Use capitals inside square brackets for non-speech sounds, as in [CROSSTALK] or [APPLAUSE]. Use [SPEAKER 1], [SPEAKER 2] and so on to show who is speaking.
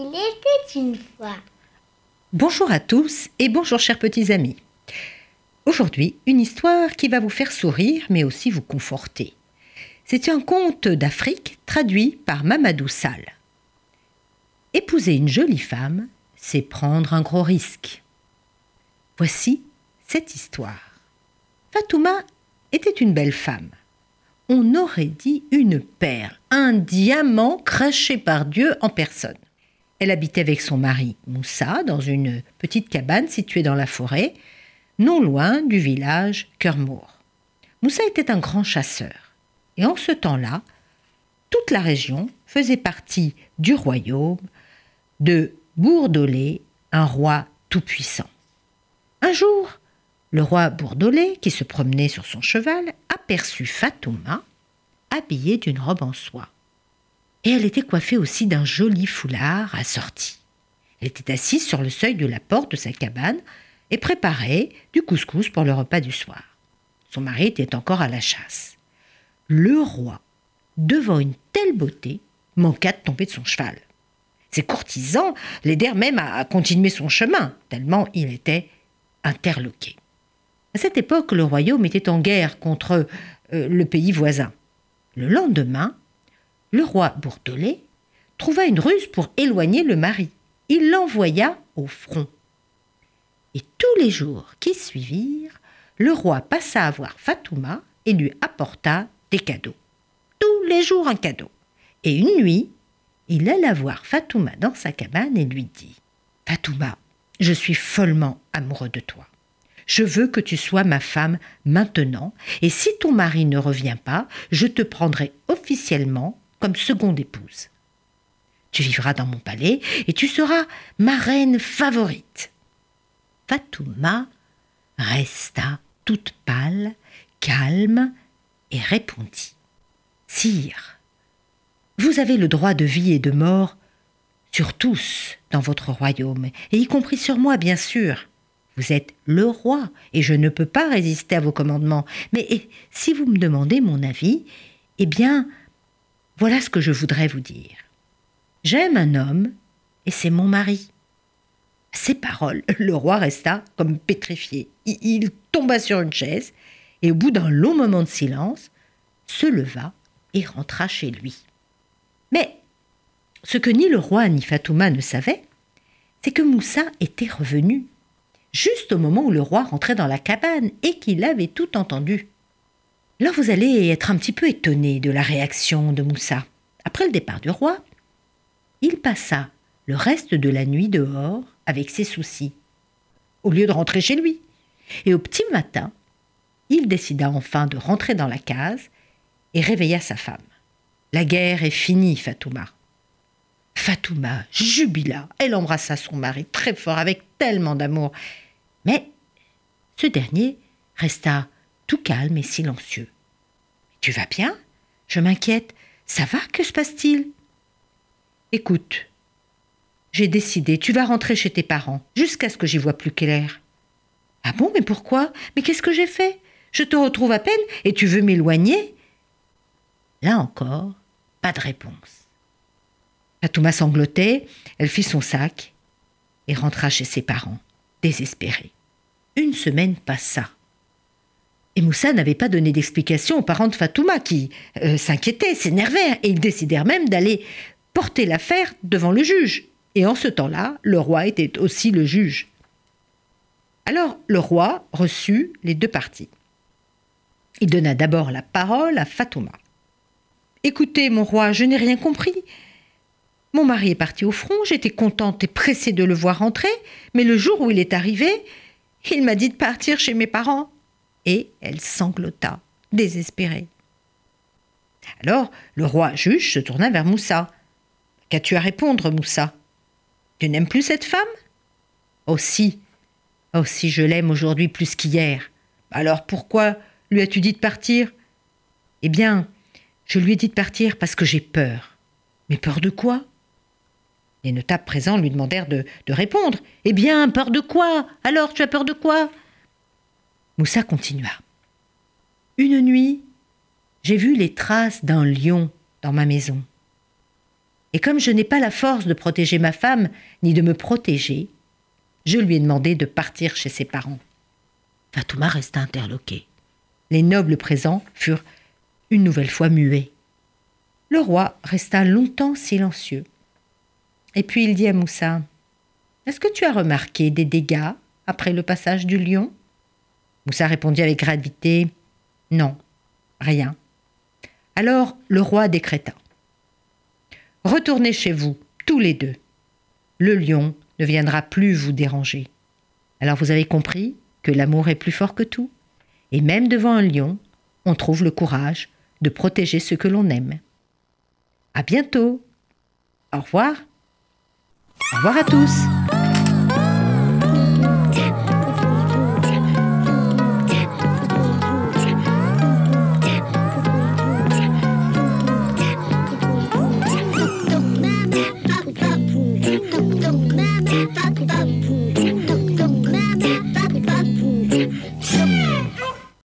[SPEAKER 1] Il était une fois.
[SPEAKER 2] Bonjour à tous et bonjour chers petits amis. Aujourd'hui, une histoire qui va vous faire sourire mais aussi vous conforter. C'est un conte d'Afrique traduit par Mamadou Sall. Épouser une jolie femme, c'est prendre un gros risque. Voici cette histoire. Fatouma était une belle femme. On aurait dit une perle, un diamant craché par Dieu en personne. Elle habitait avec son mari Moussa dans une petite cabane située dans la forêt, non loin du village Kermour. Moussa était un grand chasseur, et en ce temps-là, toute la région faisait partie du royaume de Bourdolé, un roi tout-puissant. Un jour, le roi Bourdolé, qui se promenait sur son cheval, aperçut Fatouma, habillée d'une robe en soie. Et elle était coiffée aussi d'un joli foulard assorti. Elle était assise sur le seuil de la porte de sa cabane et préparait du couscous pour le repas du soir. Son mari était encore à la chasse. Le roi, devant une telle beauté, manqua de tomber de son cheval. Ses courtisans l'aidèrent même à continuer son chemin, tellement il était interloqué. À cette époque, le royaume était en guerre contre euh, le pays voisin. Le lendemain, le roi Bourdolé trouva une ruse pour éloigner le mari. Il l'envoya au front. Et tous les jours qui suivirent, le roi passa à voir Fatouma et lui apporta des cadeaux. Tous les jours un cadeau. Et une nuit, il alla voir Fatouma dans sa cabane et lui dit Fatouma, je suis follement amoureux de toi. Je veux que tu sois ma femme maintenant, et si ton mari ne revient pas, je te prendrai officiellement comme seconde épouse. Tu vivras dans mon palais et tu seras ma reine favorite. Fatouma resta toute pâle, calme, et répondit Sire, vous avez le droit de vie et de mort sur tous dans votre royaume, et y compris sur moi, bien sûr. Vous êtes le roi, et je ne peux pas résister à vos commandements. Mais si vous me demandez mon avis, eh bien, voilà ce que je voudrais vous dire. J'aime un homme, et c'est mon mari. Ces paroles, [LAUGHS] le roi resta comme pétrifié. Il tomba sur une chaise, et au bout d'un long moment de silence, se leva et rentra chez lui. Mais ce que ni le roi ni Fatouma ne savaient, c'est que Moussa était revenu juste au moment où le roi rentrait dans la cabane et qu'il avait tout entendu. Là, vous allez être un petit peu étonné de la réaction de Moussa. Après le départ du roi, il passa le reste de la nuit dehors avec ses soucis, au lieu de rentrer chez lui. Et au petit matin, il décida enfin de rentrer dans la case et réveilla sa femme. La guerre est finie, Fatouma. Fatouma jubila. Elle embrassa son mari très fort avec tellement d'amour. Mais ce dernier resta tout calme et silencieux. Tu vas bien? Je m'inquiète. Ça va? Que se passe-t-il? Écoute, j'ai décidé, tu vas rentrer chez tes parents, jusqu'à ce que j'y vois plus clair. Ah bon, mais pourquoi? Mais qu'est-ce que j'ai fait? Je te retrouve à peine et tu veux m'éloigner? Là encore, pas de réponse. Fatouma sanglotait, elle fit son sac et rentra chez ses parents, désespérée. Une semaine passa. Et Moussa n'avait pas donné d'explication aux parents de Fatouma qui euh, s'inquiétaient, s'énervèrent et ils décidèrent même d'aller porter l'affaire devant le juge. Et en ce temps-là, le roi était aussi le juge. Alors le roi reçut les deux parties. Il donna d'abord la parole à Fatouma. Écoutez, mon roi, je n'ai rien compris. Mon mari est parti au front, j'étais contente et pressée de le voir rentrer, mais le jour où il est arrivé, il m'a dit de partir chez mes parents. Et elle sanglota, désespérée. Alors le roi juge se tourna vers Moussa. Qu'as-tu à répondre, Moussa? Tu n'aimes plus cette femme? Aussi. Oh, si je l'aime aujourd'hui plus qu'hier. Alors pourquoi lui as-tu dit de partir? Eh bien, je lui ai dit de partir parce que j'ai peur. Mais peur de quoi? Les notables présents lui demandèrent de, de répondre. Eh bien, peur de quoi? Alors, tu as peur de quoi? Moussa continua. Une nuit, j'ai vu les traces d'un lion dans ma maison. Et comme je n'ai pas la force de protéger ma femme, ni de me protéger, je lui ai demandé de partir chez ses parents. Fatouma resta interloquée. Les nobles présents furent une nouvelle fois muets. Le roi resta longtemps silencieux. Et puis il dit à Moussa Est-ce que tu as remarqué des dégâts après le passage du lion? Moussa répondit avec gravité Non, rien. Alors le roi décréta Retournez chez vous, tous les deux. Le lion ne viendra plus vous déranger. Alors vous avez compris que l'amour est plus fort que tout. Et même devant un lion, on trouve le courage de protéger ce que l'on aime. À bientôt. Au revoir. Au revoir à tous.